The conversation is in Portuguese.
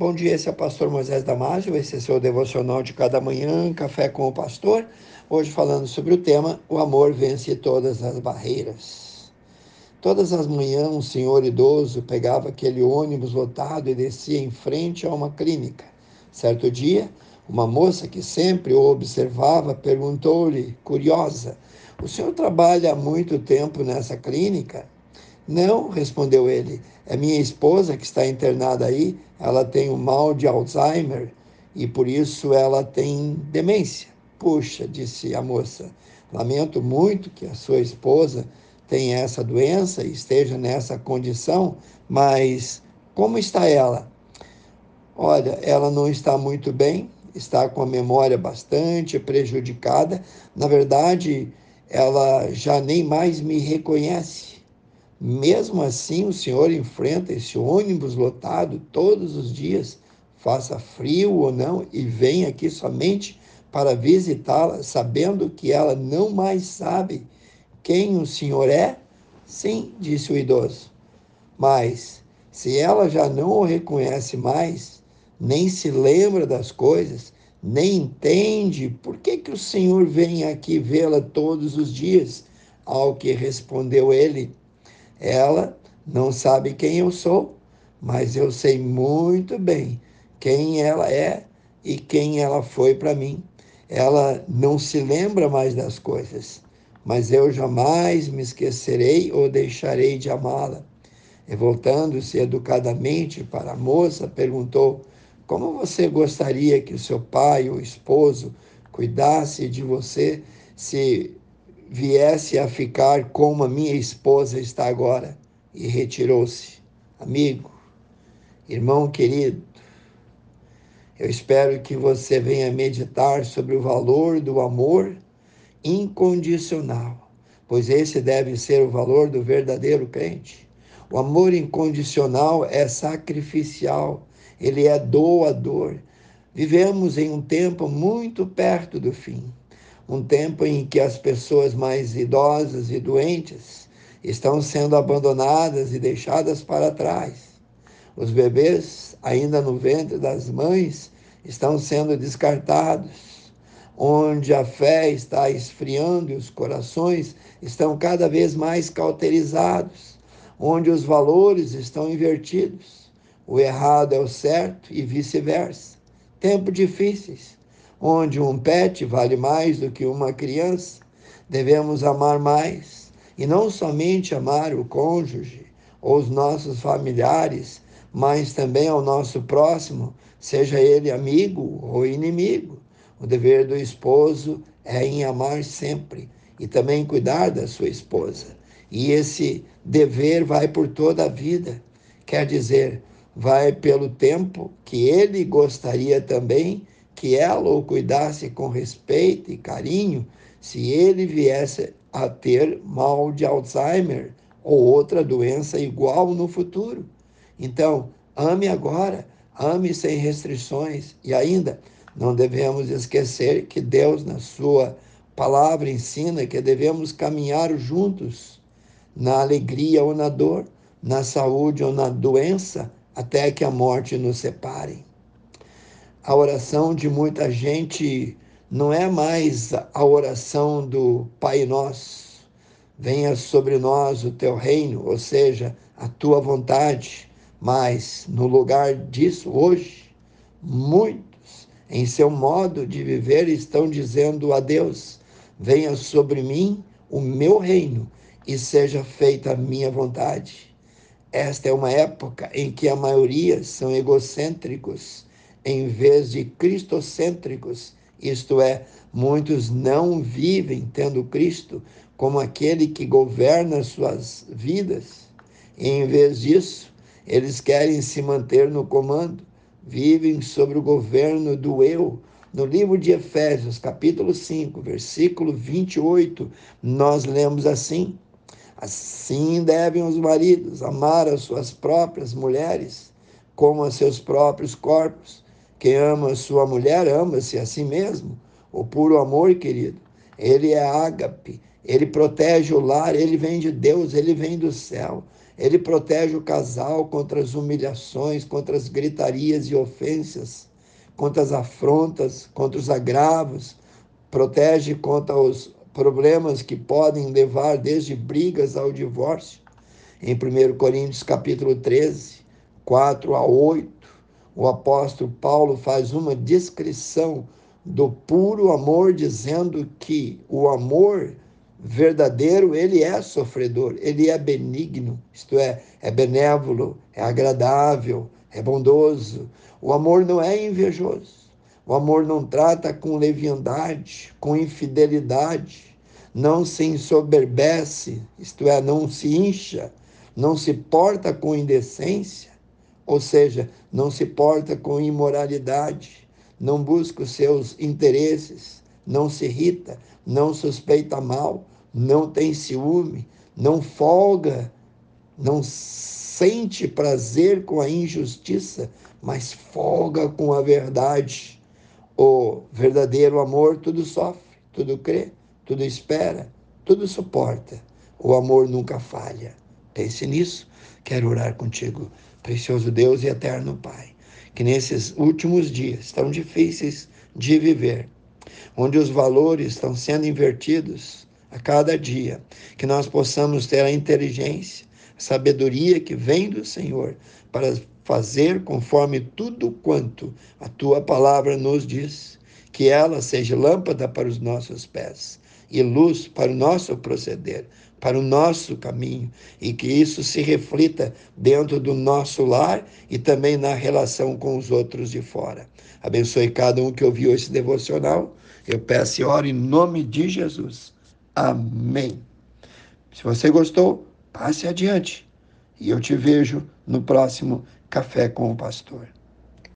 Bom dia, esse é o pastor Moisés Damásio, esse é seu devocional de cada manhã, Café com o Pastor. Hoje falando sobre o tema O amor vence todas as barreiras. Todas as manhãs, um senhor idoso pegava aquele ônibus lotado e descia em frente a uma clínica. Certo dia, uma moça que sempre o observava perguntou-lhe, curiosa: O senhor trabalha há muito tempo nessa clínica? Não, respondeu ele. É minha esposa que está internada aí. Ela tem o mal de Alzheimer e por isso ela tem demência. Puxa, disse a moça, lamento muito que a sua esposa tenha essa doença e esteja nessa condição, mas como está ela? Olha, ela não está muito bem, está com a memória bastante prejudicada. Na verdade, ela já nem mais me reconhece. Mesmo assim, o senhor enfrenta esse ônibus lotado todos os dias, faça frio ou não, e vem aqui somente para visitá-la, sabendo que ela não mais sabe quem o senhor é? Sim, disse o idoso. Mas, se ela já não o reconhece mais, nem se lembra das coisas, nem entende por que, que o senhor vem aqui vê-la todos os dias, ao que respondeu ele, ela não sabe quem eu sou, mas eu sei muito bem quem ela é e quem ela foi para mim. Ela não se lembra mais das coisas, mas eu jamais me esquecerei ou deixarei de amá-la. E voltando-se educadamente para a moça, perguntou: Como você gostaria que o seu pai ou esposo cuidasse de você se viesse a ficar como a minha esposa está agora. E retirou-se. Amigo, irmão querido, eu espero que você venha meditar sobre o valor do amor incondicional, pois esse deve ser o valor do verdadeiro crente. O amor incondicional é sacrificial, ele é doador. Vivemos em um tempo muito perto do fim um tempo em que as pessoas mais idosas e doentes estão sendo abandonadas e deixadas para trás. Os bebês, ainda no ventre das mães, estão sendo descartados. Onde a fé está esfriando e os corações estão cada vez mais cauterizados. Onde os valores estão invertidos. O errado é o certo e vice-versa. Tempos difíceis onde um pet vale mais do que uma criança, devemos amar mais e não somente amar o cônjuge ou os nossos familiares, mas também ao nosso próximo, seja ele amigo ou inimigo. O dever do esposo é em amar sempre e também cuidar da sua esposa. E esse dever vai por toda a vida. Quer dizer, vai pelo tempo que ele gostaria também que ela o cuidasse com respeito e carinho se ele viesse a ter mal de Alzheimer ou outra doença igual no futuro. Então, ame agora, ame sem restrições e ainda não devemos esquecer que Deus, na Sua palavra, ensina que devemos caminhar juntos na alegria ou na dor, na saúde ou na doença, até que a morte nos separe a oração de muita gente não é mais a oração do Pai Nosso. Venha sobre nós o teu reino, ou seja, a tua vontade. Mas no lugar disso, hoje, muitos, em seu modo de viver, estão dizendo a Deus: venha sobre mim o meu reino e seja feita a minha vontade. Esta é uma época em que a maioria são egocêntricos em vez de cristocêntricos, isto é, muitos não vivem tendo Cristo como aquele que governa suas vidas. E, em vez disso, eles querem se manter no comando, vivem sobre o governo do eu. No livro de Efésios, capítulo 5, versículo 28, nós lemos assim: Assim devem os maridos amar as suas próprias mulheres, como a seus próprios corpos. Quem ama sua mulher, ama-se a si mesmo. O puro amor, querido, ele é ágape, ele protege o lar, ele vem de Deus, ele vem do céu. Ele protege o casal contra as humilhações, contra as gritarias e ofensas, contra as afrontas, contra os agravos, protege contra os problemas que podem levar desde brigas ao divórcio. Em 1 Coríntios capítulo 13, 4 a 8, o apóstolo Paulo faz uma descrição do puro amor, dizendo que o amor verdadeiro, ele é sofredor, ele é benigno, isto é, é benévolo, é agradável, é bondoso. O amor não é invejoso. O amor não trata com leviandade, com infidelidade, não se ensoberbece, isto é, não se incha, não se porta com indecência, ou seja, não se porta com imoralidade, não busca os seus interesses, não se irrita, não suspeita mal, não tem ciúme, não folga, não sente prazer com a injustiça, mas folga com a verdade. O verdadeiro amor tudo sofre, tudo crê, tudo espera, tudo suporta. O amor nunca falha. Pense nisso. Quero orar contigo precioso Deus e eterno Pai, que nesses últimos dias tão difíceis de viver, onde os valores estão sendo invertidos a cada dia, que nós possamos ter a inteligência, a sabedoria que vem do Senhor para fazer conforme tudo quanto a tua palavra nos diz, que ela seja lâmpada para os nossos pés e luz para o nosso proceder, para o nosso caminho e que isso se reflita dentro do nosso lar e também na relação com os outros de fora. Abençoe cada um que ouviu esse devocional. Eu peço e oro em nome de Jesus. Amém. Se você gostou, passe adiante e eu te vejo no próximo Café com o Pastor.